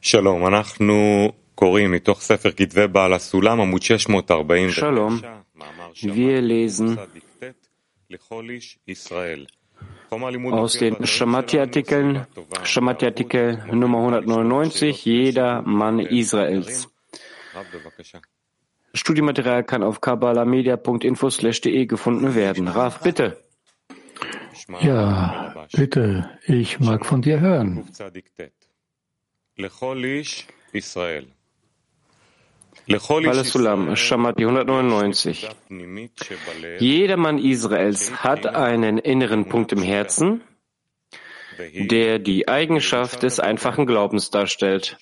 שלום, אנחנו קוראים מתוך ספר כתבי בעל הסולם, עמוד 649, Shalom. מאמר Wir lesen לכל איש ישראל. aus den Shamati-Artikeln, Shamati-Artikel Nummer 199, jeder Mann Israels. Studiematerial kann auf kabbalamedia.info/de gefunden werden. Raf, bitte. Ja, bitte, ich mag von dir hören. Balasulam, Shammat 199. Jeder Mann Israels hat einen inneren Punkt im Herzen, der die Eigenschaft des einfachen Glaubens darstellt.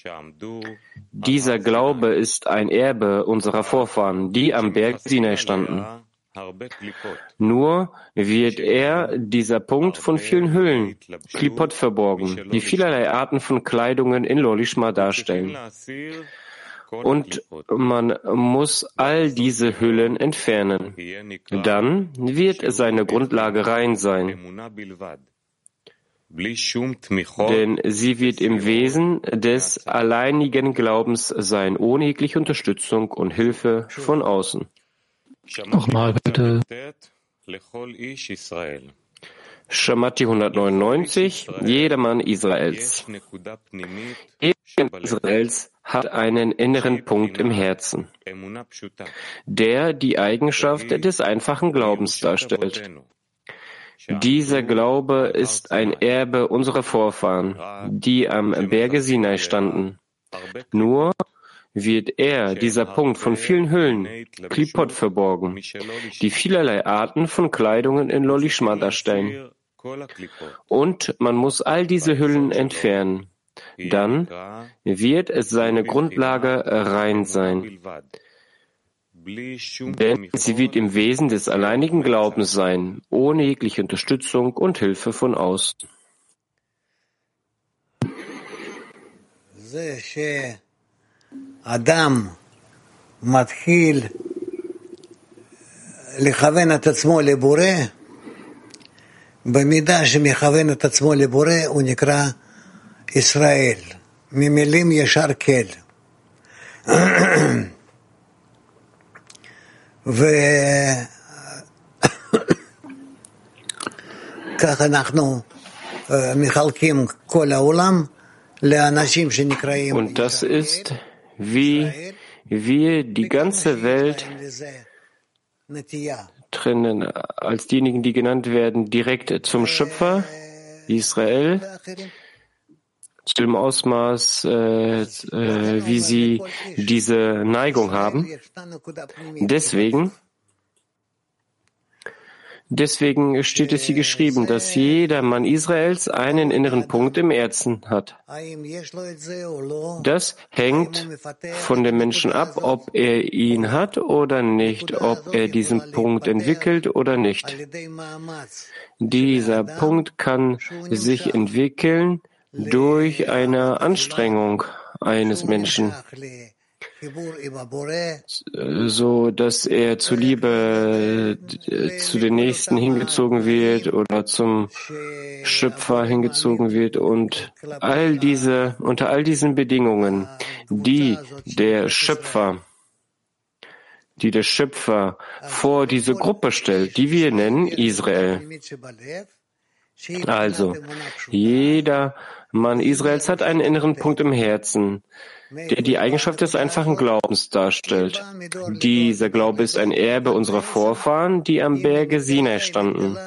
Dieser Glaube ist ein Erbe unserer Vorfahren, die am Berg Sinai standen. Nur wird er, dieser Punkt, von vielen Hüllen, Klipot, verborgen, die vielerlei Arten von Kleidungen in Lolishma darstellen. Und man muss all diese Hüllen entfernen. Dann wird seine Grundlage rein sein. Denn sie wird im Wesen des alleinigen Glaubens sein, ohne jegliche Unterstützung und Hilfe von außen. Nochmal bitte. Shamati 199, jedermann Israels. Jeder Israels hat einen inneren Punkt im Herzen, der die Eigenschaft des einfachen Glaubens darstellt. Dieser Glaube ist ein Erbe unserer Vorfahren, die am Berge Sinai standen. Nur wird er, dieser Punkt, von vielen Hüllen, Klipot, verborgen, die vielerlei Arten von Kleidungen in Lolishma darstellen. Und man muss all diese Hüllen entfernen. Dann wird seine Grundlage rein sein. Denn sie wird im Wesen des alleinigen Glaubens sein, ohne jegliche Unterstützung und Hilfe von außen. אדם מתחיל לכוון את עצמו לבורא, במידה שמכוון את עצמו לבורא הוא נקרא ישראל, ממילים ישר כל. וכך אנחנו מחלקים כל העולם לאנשים שנקראים Und das ist, wie wir die ganze Welt trennen als diejenigen, die genannt werden, direkt zum Schöpfer, Israel, zu dem Ausmaß, äh, äh, wie sie diese Neigung haben. Deswegen Deswegen steht es hier geschrieben, dass jeder Mann Israels einen inneren Punkt im Herzen hat. Das hängt von dem Menschen ab, ob er ihn hat oder nicht, ob er diesen Punkt entwickelt oder nicht. Dieser Punkt kann sich entwickeln durch eine Anstrengung eines Menschen so dass er zuliebe zu den Nächsten hingezogen wird oder zum Schöpfer hingezogen wird und all diese, unter all diesen Bedingungen, die der Schöpfer die der Schöpfer vor diese Gruppe stellt, die wir nennen Israel. Also, jeder Mann Israels hat einen inneren Punkt im Herzen, der die Eigenschaft des einfachen Glaubens darstellt. Dieser Glaube ist ein Erbe unserer Vorfahren, die am Berge Sinai standen.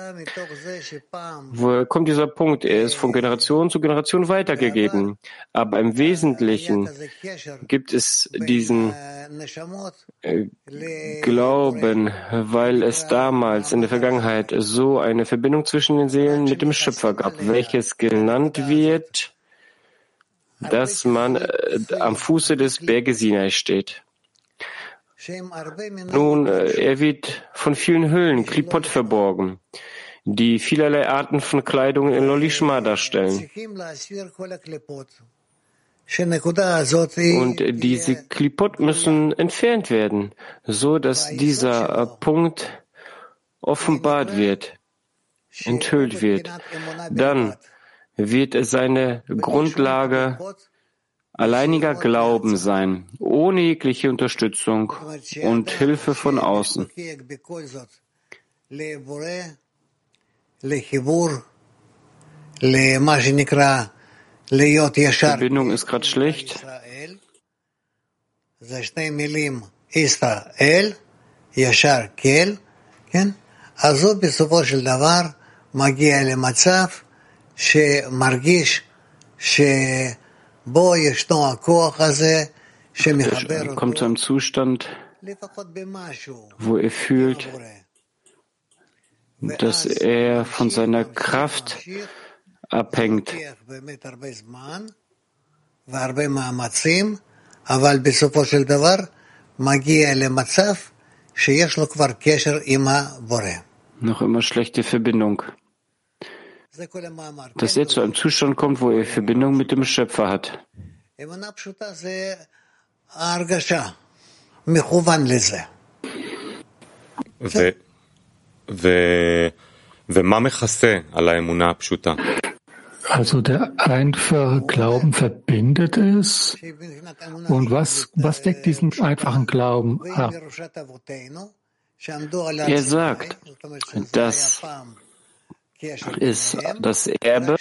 Woher kommt dieser Punkt? Er ist von Generation zu Generation weitergegeben. Aber im Wesentlichen gibt es diesen äh, Glauben, weil es damals in der Vergangenheit so eine Verbindung zwischen den Seelen mit dem Schöpfer gab, welches genannt wird dass man äh, am Fuße des Berges Sinai steht. Nun, äh, er wird von vielen Höhlen, Klipot, verborgen, die vielerlei Arten von Kleidung in Lolishma darstellen. Und diese Klipot müssen entfernt werden, so dass dieser äh, Punkt offenbart wird, enthüllt wird. Dann wird seine Grundlage alleiniger Glauben sein, ohne jegliche Unterstützung und Hilfe von außen. Die Verbindung ist gerade schlecht. ישר כל, כן? אז הוא בסופו של דבר מגיע למצב שמרגיש שבו ישנו הכוח הזה שמחבר Er kommt zu einem Zustand, wo er fühlt, dass er von seiner Kraft abhängt. והרבה מאמצים, אבל בסופו של דבר מגיע למצב שיש לו כבר קשר עם הבורא. Noch immer schlechte Verbindung. Dass er zu einem Zustand kommt, wo er Verbindung mit dem Schöpfer hat. אמונה פשוטה זה ההרגשה, מכוון לזה. ו- ו- ומה מכסה על האמונה הפשוטה? Also der einfache Glauben verbindet es. Und was, was deckt diesen einfachen Glauben ab? Er sagt, dass es das Erbe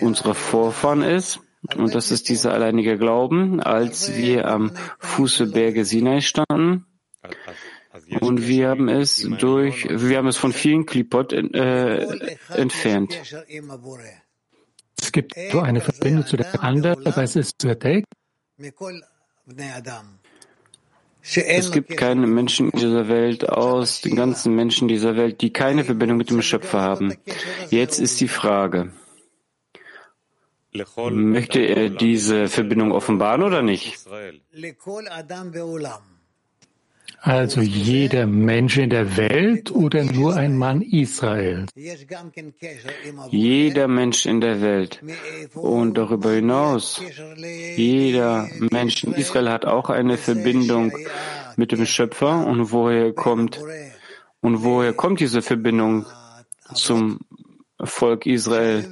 unserer Vorfahren ist und das ist dieser alleinige Glauben, als wir am Fuße Berge Sinai standen. Und wir haben es durch, wir haben es von vielen Klipot äh, entfernt. Es gibt so eine Verbindung zu der anderen, aber es ist verdeckt. Es gibt keine Menschen in dieser Welt aus den ganzen Menschen dieser Welt, die keine Verbindung mit dem Schöpfer haben. Jetzt ist die Frage, möchte er diese Verbindung offenbaren oder nicht? Also jeder Mensch in der Welt oder nur ein Mann Israels? Jeder Mensch in der Welt. Und darüber hinaus, jeder Mensch in Israel hat auch eine Verbindung mit dem Schöpfer. Und woher kommt, und woher kommt diese Verbindung zum Volk Israel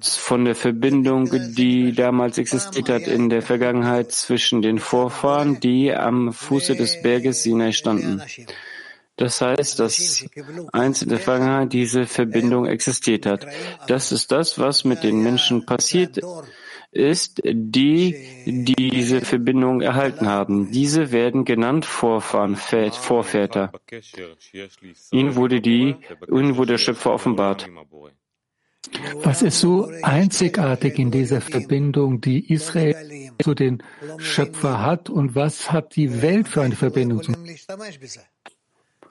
von der Verbindung, die damals existiert hat in der Vergangenheit zwischen den Vorfahren, die am Fuße des Berges Sinai standen. Das heißt, dass eins in der Vergangenheit diese Verbindung existiert hat. Das ist das, was mit den Menschen passiert ist, die diese Verbindung erhalten haben. Diese werden genannt Vorfahren, Vorväter. Ihnen wurde die, ihnen wurde der Schöpfer offenbart. Was ist so einzigartig in dieser Verbindung, die Israel zu den Schöpfer hat und was hat die Welt für eine Verbindung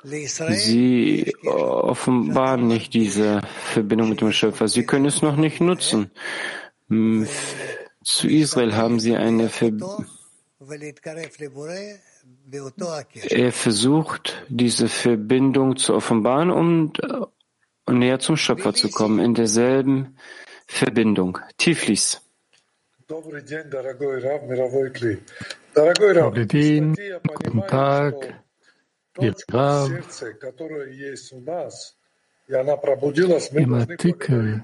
Sie offenbaren nicht diese Verbindung mit dem Schöpfer. Sie können es noch nicht nutzen. Zu Israel haben sie eine Ver Er versucht, diese Verbindung zu offenbaren, um näher zum Schöpfer zu kommen, in derselben Verbindung. Tiflis. Guten Tag, ihr Rav. Im Artikel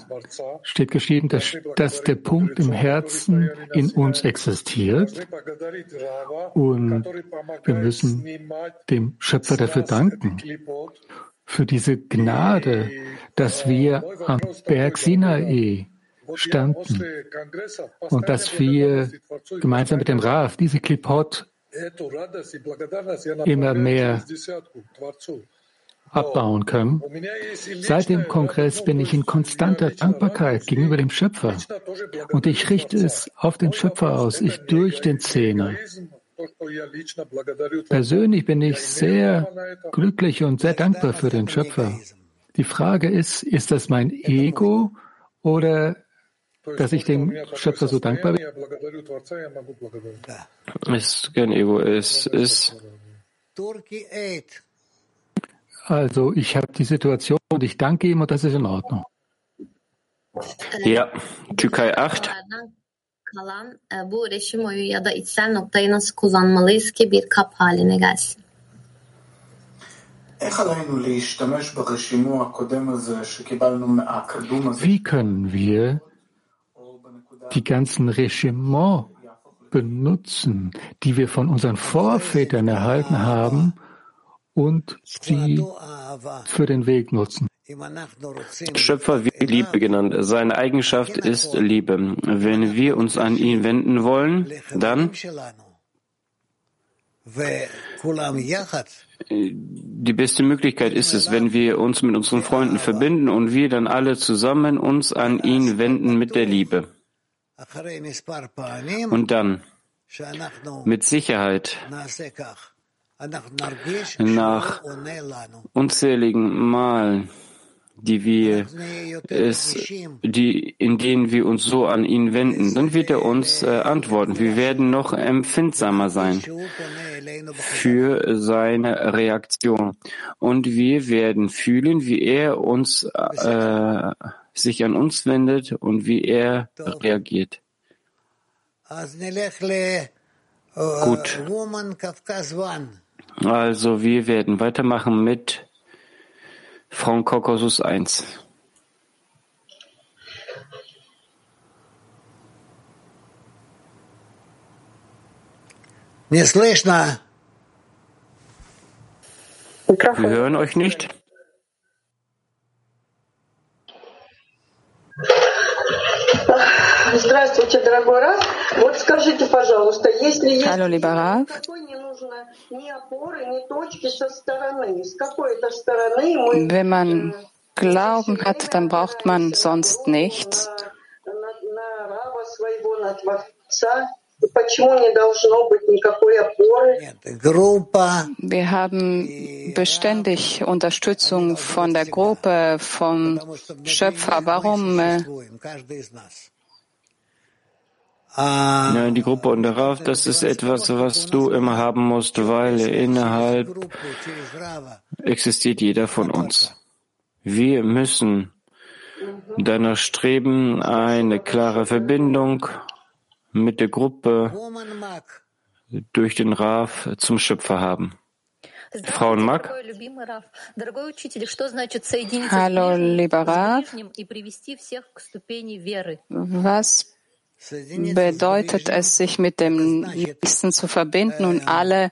steht geschrieben, dass, dass der Punkt im Herzen in uns existiert. Und wir müssen dem Schöpfer dafür danken, für diese Gnade, dass wir am Berg Sinai standen und dass wir gemeinsam mit dem Raf diese Klipot immer mehr abbauen können. Seit dem Kongress bin ich in konstanter Dankbarkeit gegenüber dem Schöpfer und ich richte es auf den Schöpfer aus, ich durch den Zehner. Persönlich bin ich sehr glücklich und sehr dankbar für den Schöpfer. Die Frage ist, ist das mein Ego oder dass ich dem Schöpfer so dankbar bin? Es ist kein Ego, es ist also ich habe die Situation und ich danke ihm und das ist in Ordnung. Ja, Türkei 8. kalan bu üretim oyu ya da içsel noktayı nasıl kullanmalıyız ki bir kap haline gelsin? Wie können wir die ganzen Regiments benutzen, die wir von unseren Vorvätern erhalten haben und die für den Weg nutzen. Schöpfer wird Liebe genannt. Seine Eigenschaft ist Liebe. Wenn wir uns an ihn wenden wollen, dann die beste Möglichkeit ist es, wenn wir uns mit unseren Freunden verbinden und wir dann alle zusammen uns an ihn wenden mit der Liebe. Und dann, mit Sicherheit, nach unzähligen Malen, die wir es, die, in denen wir uns so an ihn wenden, dann wird er uns äh, antworten. Wir werden noch empfindsamer sein für seine Reaktion. Und wir werden fühlen, wie er uns, äh, sich an uns wendet und wie er reagiert. Gut. Also wir werden weitermachen mit Frau Kaukasus 1. Wir hören euch nicht. Hallo, lieber Rav. Wenn man Glauben hat, dann braucht man sonst nichts. Wir haben beständig Unterstützung von der Gruppe, vom Schöpfer. Warum äh, ja, die Gruppe und darauf, das ist etwas, was du immer haben musst, weil innerhalb existiert jeder von uns. Wir müssen danach streben, eine klare Verbindung mit der Gruppe durch den Raf zum Schöpfer haben. Frau Mack. Hallo, lieber Rav. Was bedeutet es, sich mit dem Nächsten zu verbinden und alle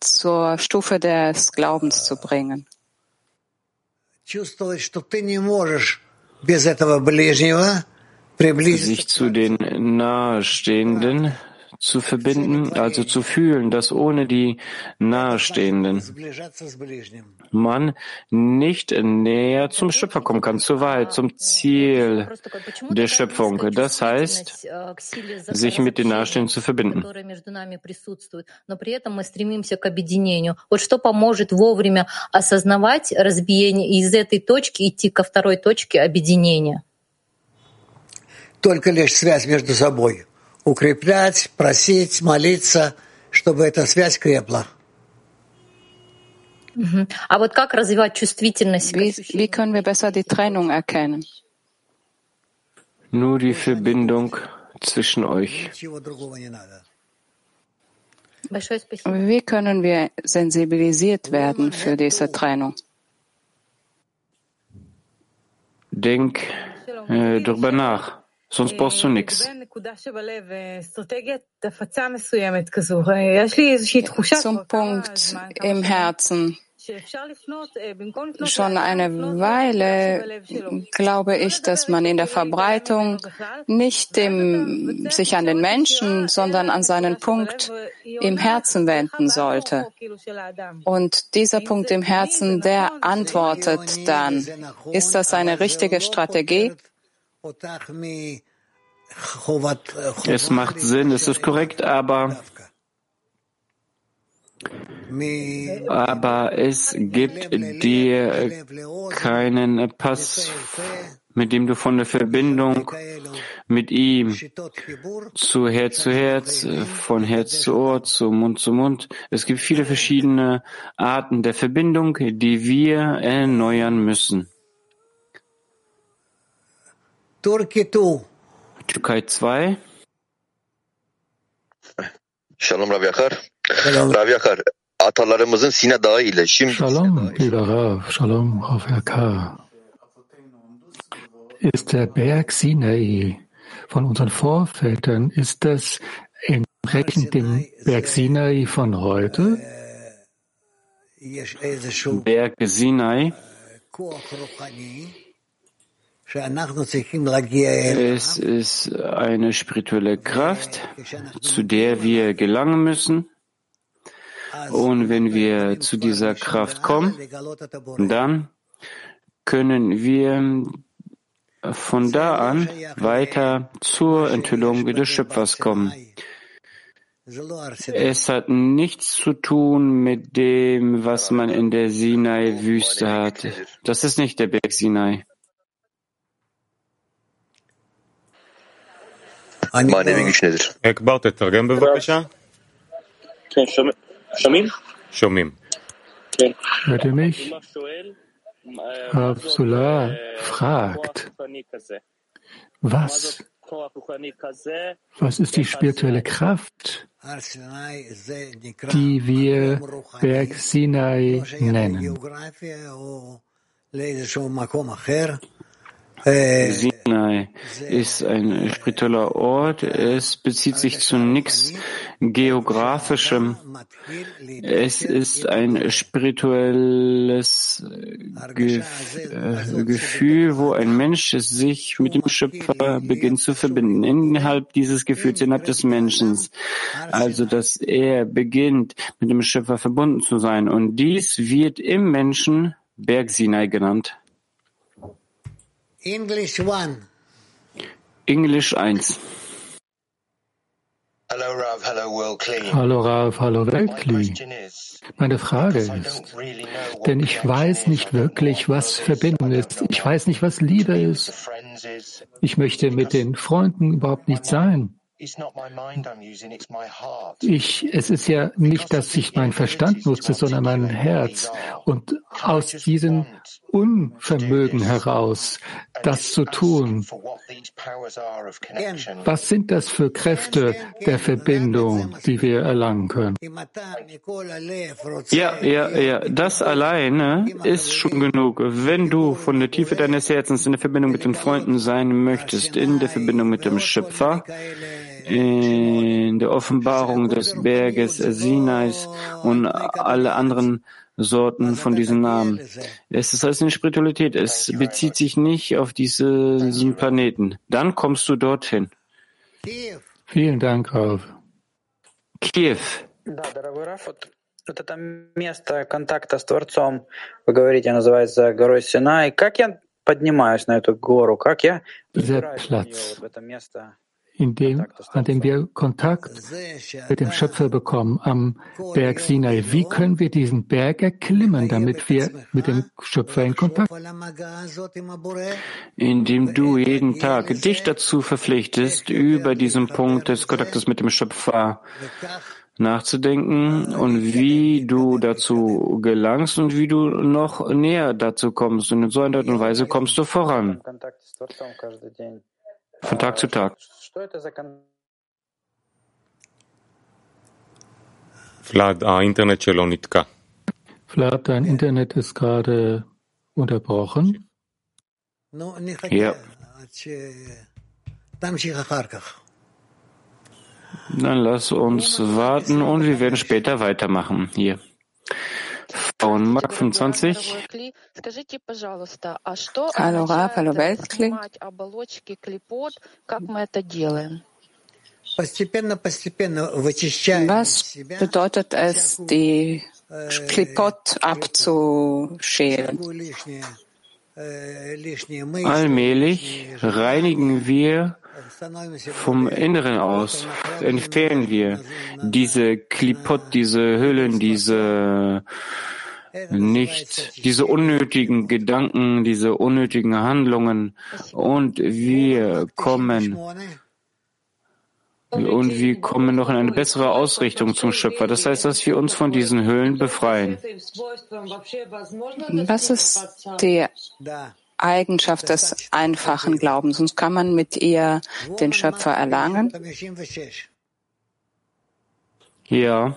zur Stufe des Glaubens zu bringen. Sich zu den Nahestehenden zu verbinden, also zu fühlen, dass ohne die Nahestehenden man nicht näher zum Schöpfer kommen kann, zur Wahrheit, zum Ziel der Schöpfung. Das heißt, sich mit den Nahestehenden zu verbinden. Вот что поможет вовремя осознавать разбиение и из этой точки идти ко второй точке объединения? Только лишь связь между собой укреплять, просить, молиться, чтобы эта связь крепла. А вот как развивать чувствительность? Wie, wie können wir besser die Trennung erkennen? Nur die Verbindung zwischen euch. Wie können wir sensibilisiert werden für diese Trennung? Denk äh, darüber nach, sonst brauchst du nichts. Zum Punkt im Herzen. Schon eine Weile glaube ich, dass man in der Verbreitung nicht dem, sich an den Menschen, sondern an seinen Punkt im Herzen wenden sollte. Und dieser Punkt im Herzen, der antwortet dann. Ist das eine richtige Strategie? Es macht Sinn, es ist korrekt, aber aber es gibt dir keinen Pass, mit dem du von der Verbindung mit ihm zu Herz zu Herz, von Herz zu Ohr, zu Mund zu Mund. Es gibt viele verschiedene Arten der Verbindung, die wir erneuern müssen. Türkei 2. Shalom Rav Yakar. Rav Yakar, atalarımızın Sine Dağı ile şimdi Shalom, lieber Rav, Shalom, Rav Yakar. Ist der Berg Sinai von unseren Vorvätern, ist das entsprechend dem Berg Sinai von heute? Berg Sinai es ist eine spirituelle Kraft, zu der wir gelangen müssen. Und wenn wir zu dieser Kraft kommen, dann können wir von da an weiter zur Enthüllung des Schöpfers kommen. Es hat nichts zu tun mit dem, was man in der Sinai-Wüste hat. Das ist nicht der Berg Sinai. מענה מגיש נדר. אקבר, תתרגם בבקשה. כן, שומעים? שומעים. כן. Hört ihr mich? Rav Solar fragt, was, was ist die spirituelle Kraft, die wir Berg Sinai nennen? Sinai ist ein spiritueller Ort. Es bezieht sich zu nichts Geografischem. Es ist ein spirituelles äh, Gefühl, wo ein Mensch sich mit dem Schöpfer beginnt zu verbinden. Innerhalb dieses Gefühls, innerhalb des Menschen. Also, dass er beginnt, mit dem Schöpfer verbunden zu sein. Und dies wird im Menschen Berg Sinai genannt. English one. Englisch 1. Hallo Rav, hallo Weltkli. Meine Frage ist, denn ich weiß nicht wirklich, was Verbindung ist. Ich weiß nicht, was Liebe ist. Ich möchte mit den Freunden überhaupt nicht sein. Ich, es ist ja nicht, dass ich meinen Verstand nutze, sondern mein Herz. Und aus diesem Unvermögen heraus, das zu tun, was sind das für Kräfte der Verbindung, die wir erlangen können? Ja, ja, ja, das alleine ist schon genug. Wenn du von der Tiefe deines Herzens in der Verbindung mit den Freunden sein möchtest, in der Verbindung mit dem Schöpfer, in der Offenbarung des Berges Sinais und alle anderen Sorten von diesen Namen. Es ist alles eine Spiritualität. Es bezieht sich nicht auf diese, diesen Planeten. Dann kommst du dorthin. Vielen Dank, Rav. Kiew. Да, дорогой Раф, вот, вот это место контакта с Творцом, вы говорите, называется горой Синай. Как я поднимаюсь на эту гору? Как я забираюсь на dem, an dem wir Kontakt mit dem Schöpfer bekommen, am Berg Sinai. Wie können wir diesen Berg erklimmen, damit wir mit dem Schöpfer in Kontakt Indem du jeden Tag dich dazu verpflichtest, über diesen Punkt des Kontaktes mit dem Schöpfer nachzudenken und wie du dazu gelangst und wie du noch näher dazu kommst. Und in so einer Art und Weise kommst du voran von Tag zu Tag. Vlad, dein Internet ist gerade unterbrochen. Ja. Dann lass uns warten und wir werden später weitermachen hier. Und Mark 25. Hallo Rav, hallo Weltkli. Was bedeutet es, die Klipot abzuschälen? Allmählich reinigen wir vom Inneren aus, entfernen wir diese Klipot, diese Hüllen, diese nicht diese unnötigen Gedanken, diese unnötigen Handlungen und wir kommen und wir kommen noch in eine bessere Ausrichtung zum Schöpfer. Das heißt, dass wir uns von diesen Höhlen befreien. Was ist die Eigenschaft des einfachen Glaubens? Sonst kann man mit ihr den Schöpfer erlangen? Ja,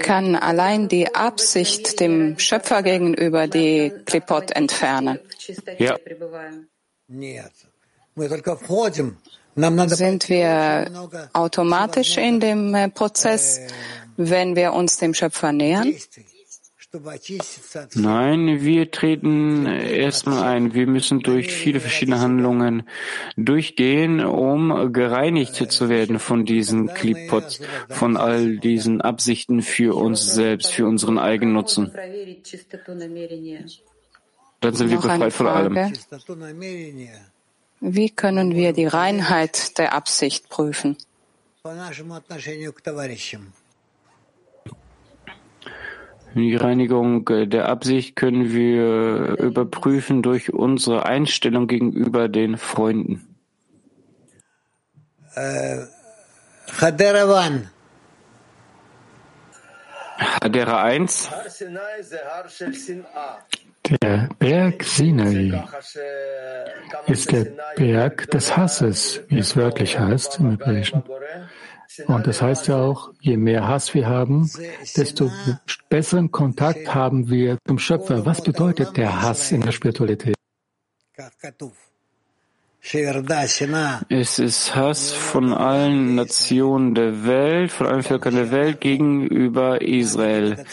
Kann allein die Absicht dem Schöpfer gegenüber die Klipot entfernen? Ja. Sind wir automatisch in dem äh, Prozess, wenn wir uns dem Schöpfer nähern? Nein, wir treten erstmal ein. Wir müssen durch viele verschiedene Handlungen durchgehen, um gereinigt zu werden von diesen Klipot, von all diesen Absichten für uns selbst, für unseren Eigennutzen. Dann sind wir befreit von allem. Wie können wir die Reinheit der Absicht prüfen? Die Reinigung der Absicht können wir überprüfen durch unsere Einstellung gegenüber den Freunden. Äh, Hadera Hadera 1. Der Berg Sinai ist der Berg des Hasses, wie es wörtlich heißt im Hebräischen. Und das heißt ja auch, je mehr Hass wir haben, desto besseren Kontakt haben wir zum Schöpfer. Was bedeutet der Hass in der Spiritualität? Es ist Hass von allen Nationen der Welt, von allen Völkern der Welt gegenüber Israel.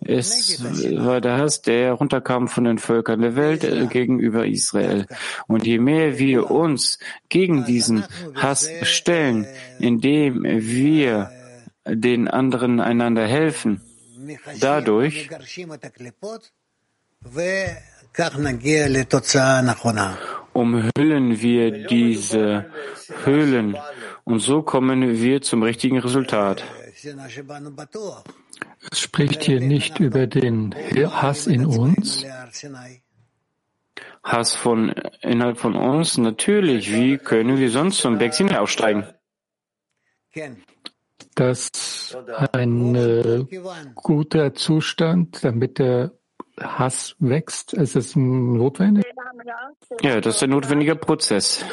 Es war der Hass, der runterkam von den Völkern der Welt äh, gegenüber Israel. Und je mehr wir uns gegen diesen Hass stellen, indem wir den anderen einander helfen, dadurch umhüllen wir diese Höhlen und so kommen wir zum richtigen Resultat. Es spricht hier nicht über den Hass in uns. Hass von innerhalb von uns? Natürlich. Wie können wir sonst zum Berg Sinai aufsteigen? Das ist ein äh, guter Zustand, damit der Hass wächst? Ist es notwendig? Ja, das ist ein notwendiger Prozess.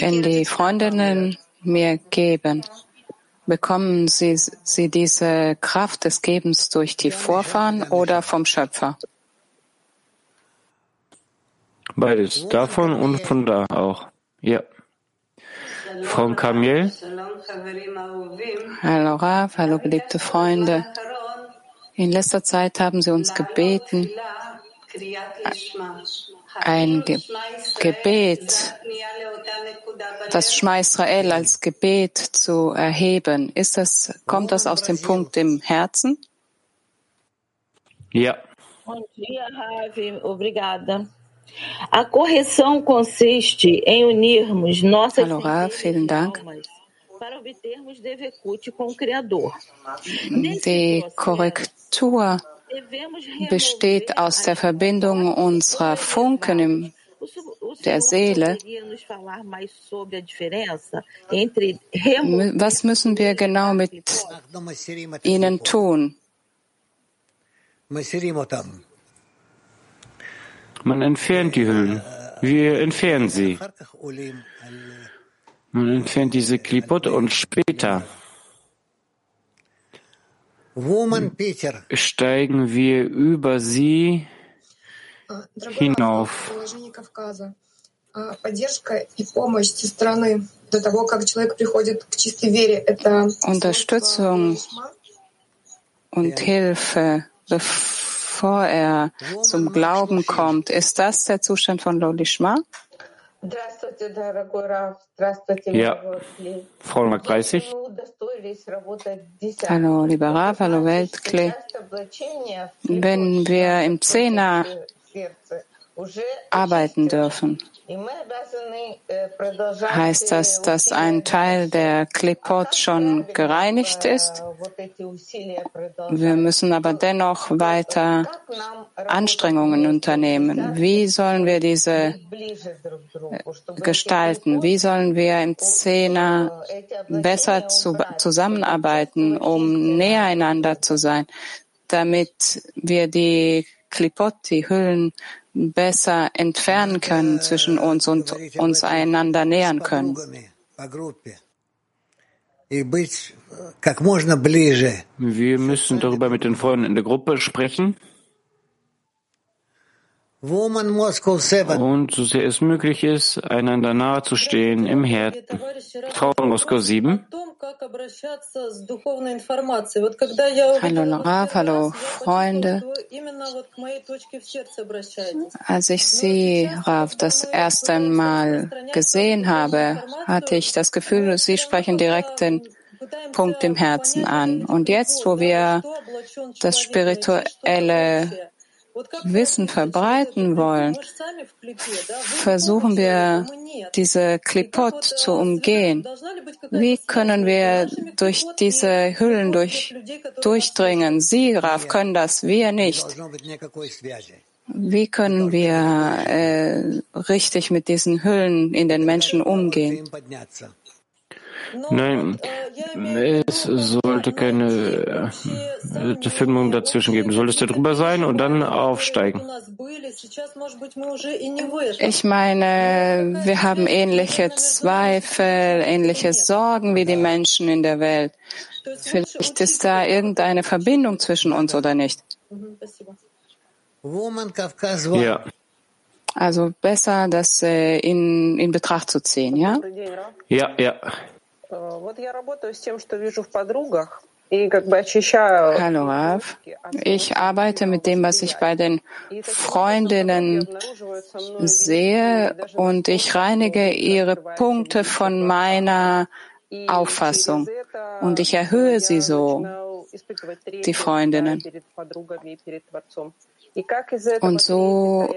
Wenn die Freundinnen mir geben, bekommen sie, sie diese Kraft des Gebens durch die Vorfahren oder vom Schöpfer? Beides, davon und von da auch. Ja. Frau Kamiel? Hallo Rav, hallo geliebte Freunde. In letzter Zeit haben Sie uns gebeten, ein Ge Gebet, das Schma Israel als Gebet zu erheben. Ist das, kommt das aus dem Punkt im Herzen? Ja. Obrigada. A correção consiste em unirmos nossas Hallo, Rav, vielen Dank. para obtermos Devekut com o Criador. Die Korrektur besteht aus der Verbindung unserer Funken im, der Seele. Was müssen wir genau mit ihnen tun? Man entfernt die Hüllen. Wir entfernen sie. Man entfernt diese Klipot und später steigen wir über sie hinauf. Unterstützung und Hilfe, bevor er zum Glauben kommt, ist das der Zustand von Lolishma? Ja, Frau Mark 30. Hallo, lieber Rav, hallo Weltklee. Wenn wir im Zehner arbeiten dürfen, heißt das, dass ein Teil der Klipot schon gereinigt ist? Wir müssen aber dennoch weiter Anstrengungen unternehmen. Wie sollen wir diese gestalten? Wie sollen wir im Zehner besser zu, zusammenarbeiten, um näher einander zu sein, damit wir die Klipot, die Hüllen, besser entfernen können zwischen uns und uns einander nähern können. Wir müssen darüber mit den Freunden in der Gruppe sprechen. Und so sehr es möglich ist, einander nahe zu stehen im Herzen. Frau Moskau 7. Hallo Rav, hallo Freunde. Als ich Sie, Rav, das erste Mal gesehen habe, hatte ich das Gefühl, Sie sprechen direkt den Punkt im Herzen an. Und jetzt, wo wir das spirituelle Wissen verbreiten wollen, versuchen wir, diese Klipot zu umgehen. Wie können wir durch diese Hüllen durch, durchdringen? Sie, Raf, können das, wir nicht. Wie können wir äh, richtig mit diesen Hüllen in den Menschen umgehen? Nein, es sollte keine äh, Filmung dazwischen geben. Du solltest da drüber sein und dann aufsteigen. Ich meine, wir haben ähnliche Zweifel, ähnliche Sorgen wie die Menschen in der Welt. Vielleicht ist da irgendeine Verbindung zwischen uns oder nicht. Ja. Also besser, das äh, in, in Betracht zu ziehen, ja? Ja, ja. Hallo Rav. Ich arbeite mit dem, was ich bei den Freundinnen sehe und ich reinige ihre Punkte von meiner Auffassung und ich erhöhe sie so, die Freundinnen. Und so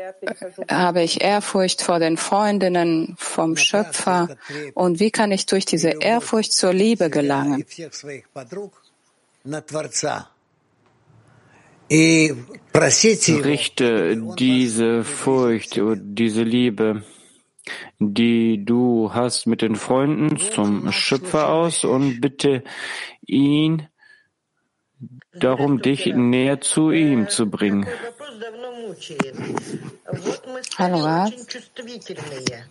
habe ich Ehrfurcht vor den Freundinnen vom Schöpfer. Und wie kann ich durch diese Ehrfurcht zur Liebe gelangen? Richte diese Furcht und diese Liebe, die du hast mit den Freunden zum Schöpfer aus und bitte ihn darum, dich näher zu ihm zu bringen. Hallo Rat.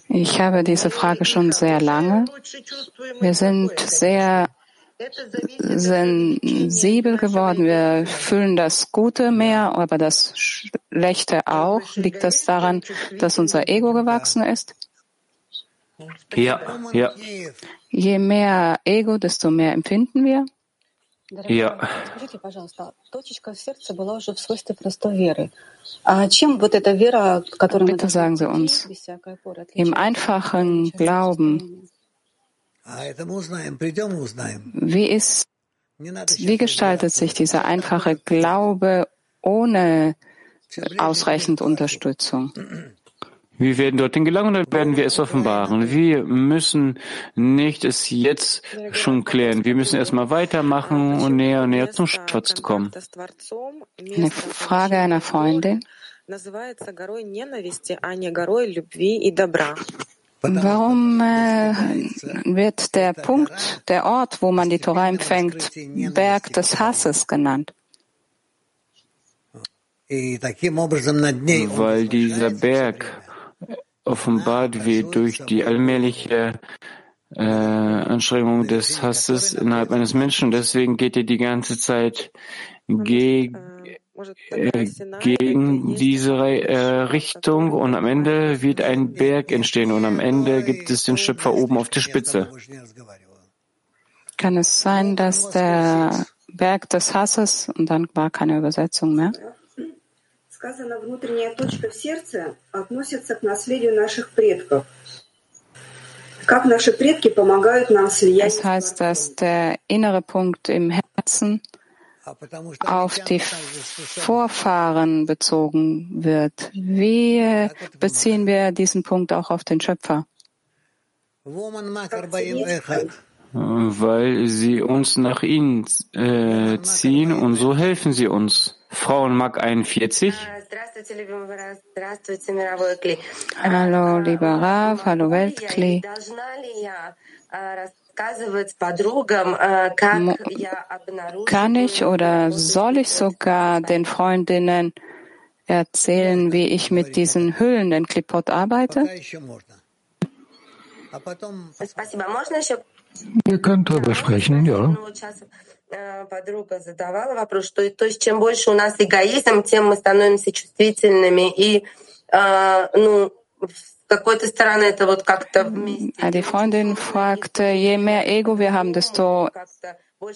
Ich habe diese Frage schon sehr lange. Wir sind sehr sensibel geworden. Wir fühlen das Gute mehr, aber das Schlechte auch. Liegt das daran, dass unser Ego gewachsen ist? Ja, ja. Je mehr Ego, desto mehr empfinden wir. Ja. Bitte sagen Sie uns, im einfachen Glauben, wie ist, wie gestaltet sich dieser einfache Glaube ohne ausreichend Unterstützung? Wir werden dorthin gelangen und dann werden wir es offenbaren. Wir müssen nicht es jetzt schon klären. Wir müssen erstmal weitermachen und näher und näher zum Schöpfer zu kommen. Eine Frage einer Freundin. Warum äh, wird der Punkt, der Ort, wo man die Torah empfängt, Berg des Hasses genannt? Weil dieser Berg offenbart wird durch die allmähliche äh, Anstrengung des Hasses innerhalb eines Menschen. Deswegen geht er die ganze Zeit ge äh, gegen diese äh, Richtung und am Ende wird ein Berg entstehen und am Ende gibt es den Schöpfer oben auf der Spitze. Kann es sein, dass der Berg des Hasses und dann war keine Übersetzung mehr? Сказано внутренняя точка в сердце относится к наследию наших предков. Как наши предки помогают нам слиять. Das heißt, dass der innere Punkt im Herzen auf die Vorfahren bezogen wird. Wie beziehen wir diesen Punkt auch auf den Schöpfer? Weil sie uns nach ihnen äh, ziehen und so helfen sie uns. Frauen Mag 41. Hallo, lieber Rav, hallo Weltkli. Kann ich oder soll ich sogar den Freundinnen erzählen, wie ich mit diesen Hüllen, den Klipot, arbeite? Wir können darüber sprechen, ja. подруга задавала вопрос, что то есть чем больше у нас эгоизм, тем мы становимся чувствительными и, ну, Die Freundin fragte, je mehr Ego wir haben, desto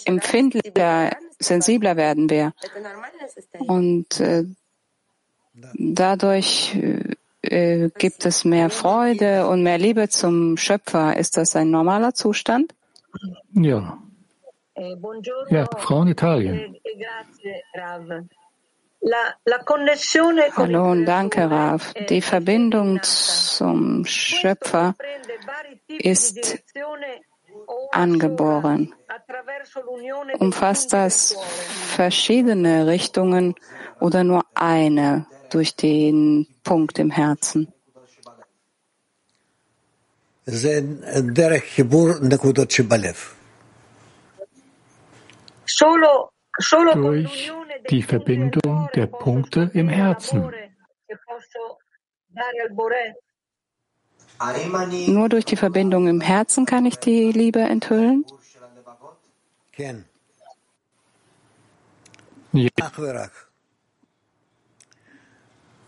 empfindlicher, sensibler werden wir. Und äh, dadurch äh, gibt es mehr Freude und mehr Liebe zum Schöpfer. Ist das ein normaler Zustand? Ja. Ja, Frau in Italien. Hallo und danke, Rav. Die Verbindung zum Schöpfer ist angeboren. Umfasst das verschiedene Richtungen oder nur eine durch den Punkt im Herzen? Durch die Verbindung der Punkte im Herzen. Nur durch die Verbindung im Herzen kann ich die Liebe enthüllen? Ja.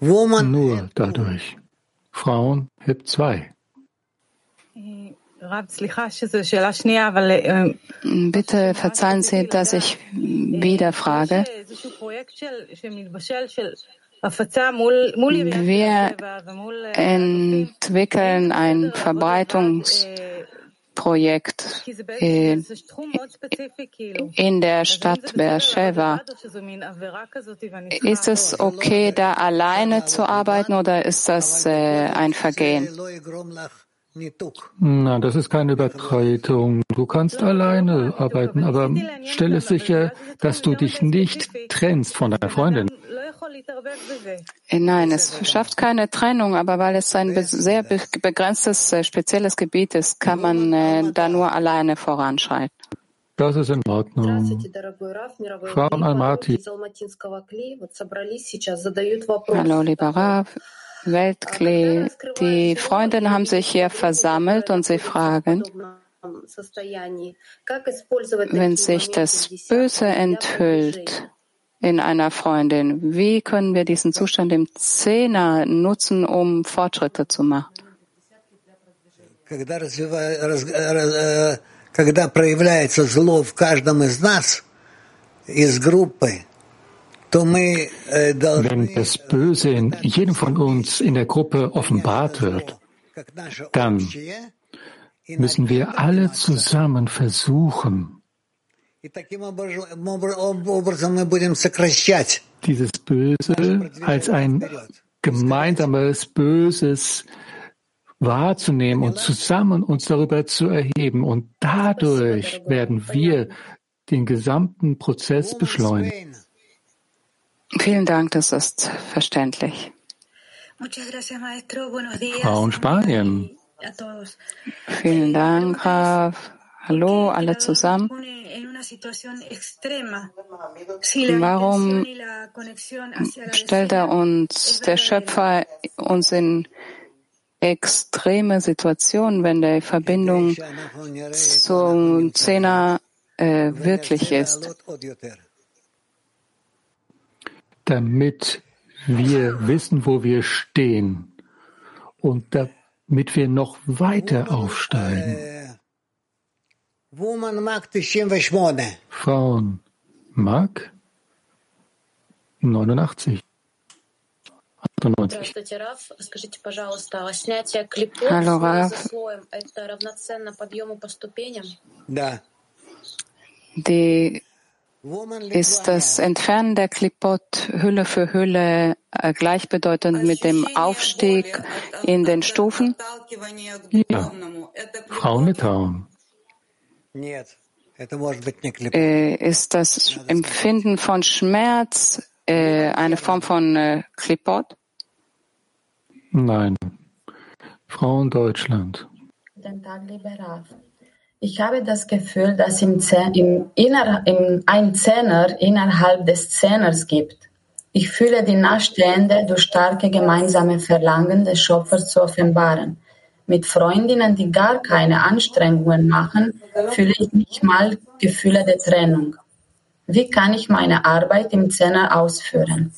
Nur dadurch. Frauen HIP 2. Bitte verzeihen Sie, dass ich wieder frage. Wir entwickeln ein Verbreitungsprojekt in der Stadt Beersheba. Ist es okay, da alleine zu arbeiten oder ist das äh, ein Vergehen? Na, das ist keine Übertretung. Du kannst alleine arbeiten, aber stelle sicher, dass du dich nicht trennst von deiner Freundin. Äh, nein, es schafft keine Trennung, aber weil es ein sehr begrenztes, äh, spezielles Gebiet ist, kann man äh, da nur alleine voranschreiten. Das ist in Ordnung. Frau Almaty. Hallo, lieber Rav. Weltklee. Die Freundinnen haben sich hier versammelt und sie fragen, wenn sich das Böse enthüllt in einer Freundin, wie können wir diesen Zustand im Zehner nutzen, um Fortschritte zu machen? Когда проявляется зло в каждом из нас, из группы, wenn das Böse in jedem von uns in der Gruppe offenbart wird, dann müssen wir alle zusammen versuchen, dieses Böse als ein gemeinsames Böses wahrzunehmen und zusammen uns darüber zu erheben. Und dadurch werden wir den gesamten Prozess beschleunigen. Vielen Dank, das ist verständlich. Frau in Spanien. Vielen Dank, Graf. Hallo, alle zusammen. Warum stellt er uns, der Schöpfer, uns in extreme Situationen, wenn die Verbindung zum Zehner äh, wirklich ist? damit wir wissen, wo wir stehen und damit wir noch weiter aufsteigen. Frauen Mark 89. 98. Hallo Rav. Die ist das Entfernen der Klipot Hülle für Hülle äh, gleichbedeutend mit dem Aufstieg in den Stufen? Ja, Frau Litauen. Äh, ist das Empfinden von Schmerz äh, eine Form von äh, Klipot? Nein. Frauen Deutschland. Guten Tag, lieber Raf. Ich habe das Gefühl, dass im, im, inner, im ein Zehner innerhalb des Zehners gibt. Ich fühle die Nachstehende durch starke gemeinsame Verlangen des Schöpfers zu offenbaren. Mit Freundinnen, die gar keine Anstrengungen machen, fühle ich nicht mal Gefühle der Trennung. Wie kann ich meine Arbeit im Zehner ausführen?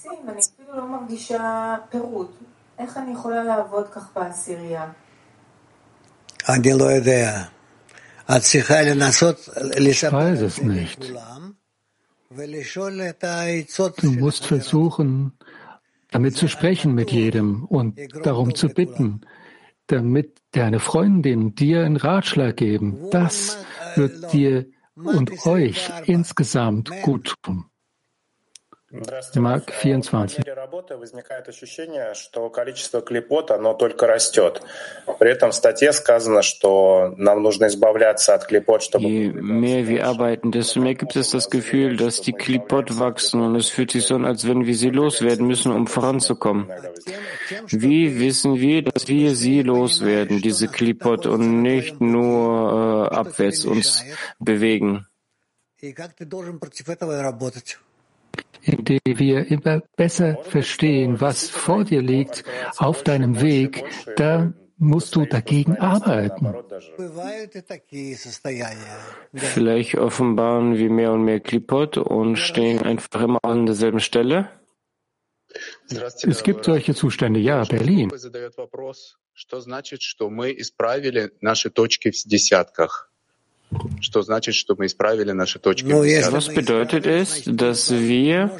Ich weiß es nicht. Du musst versuchen, damit zu sprechen mit jedem und darum zu bitten, damit deine Freundin dir einen Ratschlag geben. Das wird dir und euch insgesamt gut tun. Mark 24. возникает ощущение, что количество клепот, оно только растет. При этом в статье сказано, что нам нужно избавляться от клепот, чтобы... Je mehr wir arbeiten, desto mehr gibt es das Gefühl, dass die Klipot wachsen und es fühlt sich so an, als wenn wir sie loswerden müssen, um voranzukommen. Wie wissen wir, dass wir sie loswerden, diese Klipot, und nicht nur äh, abwärts uns bewegen? Indem wir immer besser verstehen, was vor dir liegt, auf deinem Weg, da musst du dagegen arbeiten. Vielleicht offenbaren wir mehr und mehr Klipot und stehen einfach immer an derselben Stelle. Es gibt solche Zustände, ja, Berlin. Was bedeutet es, dass wir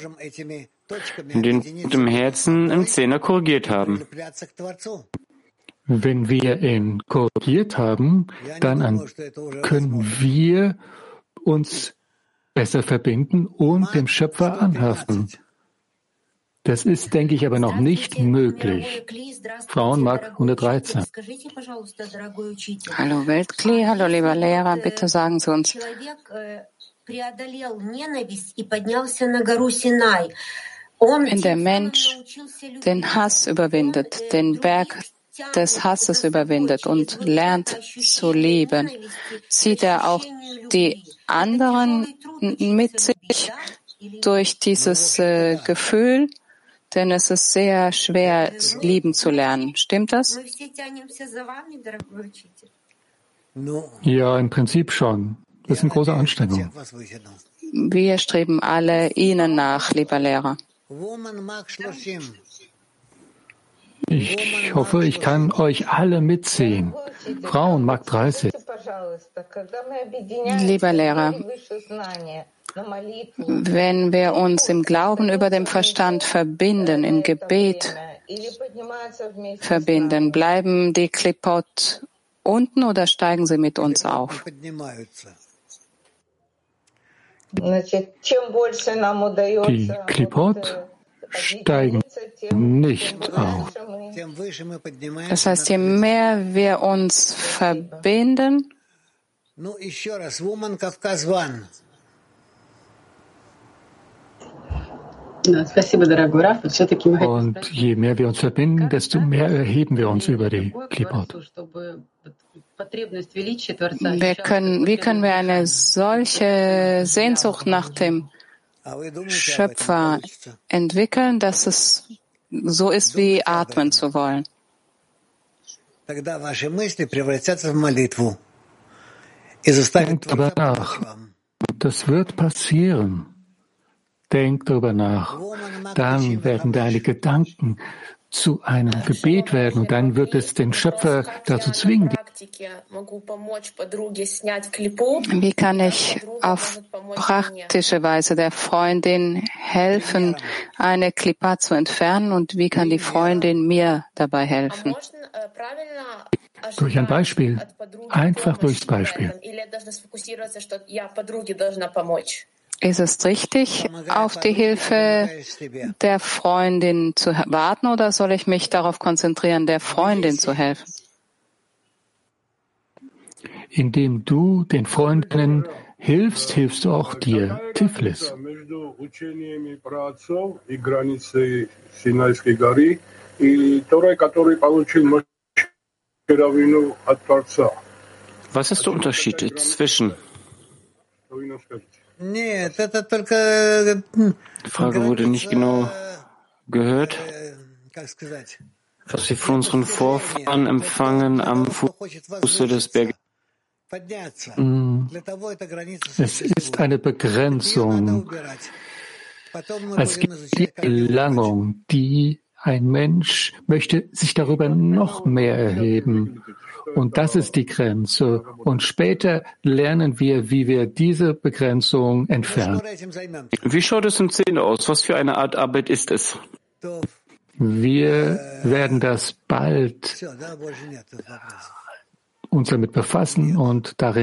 den im Herzen im Zehner korrigiert haben? Wenn wir ihn korrigiert haben, dann können wir uns besser verbinden und dem Schöpfer anhaften. Das ist, denke ich, aber noch nicht möglich. Frauenmark 113. Hallo Weltkli, hallo lieber Lehrer, bitte sagen Sie uns. Wenn der Mensch den Hass überwindet, den Berg des Hasses überwindet und lernt zu lieben, zieht er auch die anderen mit sich durch dieses äh, Gefühl denn es ist sehr schwer, lieben zu lernen. Stimmt das? Ja, im Prinzip schon. Das ist eine große Anstrengung. Wir streben alle Ihnen nach, lieber Lehrer. Ich hoffe, ich kann euch alle mitziehen. Frauen, Mark 30. Lieber Lehrer, wenn wir uns im Glauben über dem Verstand verbinden, im Gebet verbinden, bleiben die Klipot unten oder steigen sie mit uns auf? Die Klipot steigen nicht auf. Das heißt, je mehr wir uns verbinden, und je mehr wir uns verbinden, desto mehr erheben wir uns über die Klipot. Wir können, wie können wir eine solche Sehnsucht nach dem Schöpfer entwickeln, dass es so ist wie atmen zu wollen? Denkt aber nach. Das wird passieren. Denk darüber nach. Dann werden deine Gedanken zu einem Gebet werden und dann wird es den Schöpfer dazu zwingen. Wie kann ich auf praktische Weise der Freundin helfen, eine Klippa zu entfernen und wie kann die Freundin mir dabei helfen? Durch ein Beispiel. Einfach durchs Beispiel. Ist es richtig, auf die Hilfe der Freundin zu warten oder soll ich mich darauf konzentrieren, der Freundin zu helfen? Indem du den Freundinnen hilfst, hilfst du auch dir, Tiflis. Was ist der Unterschied zwischen? Die Frage wurde nicht genau gehört. Was wir von unseren Vorfahren empfangen am Fuße des Berges. Mm. Es ist eine Begrenzung. Es gibt die Erlangung, die ein Mensch möchte sich darüber noch mehr erheben. Und das ist die Grenze. Und später lernen wir, wie wir diese Begrenzung entfernen. Wie schaut es im Zehn aus? Was für eine Art Arbeit ist es? Wir werden das bald uns damit befassen und darin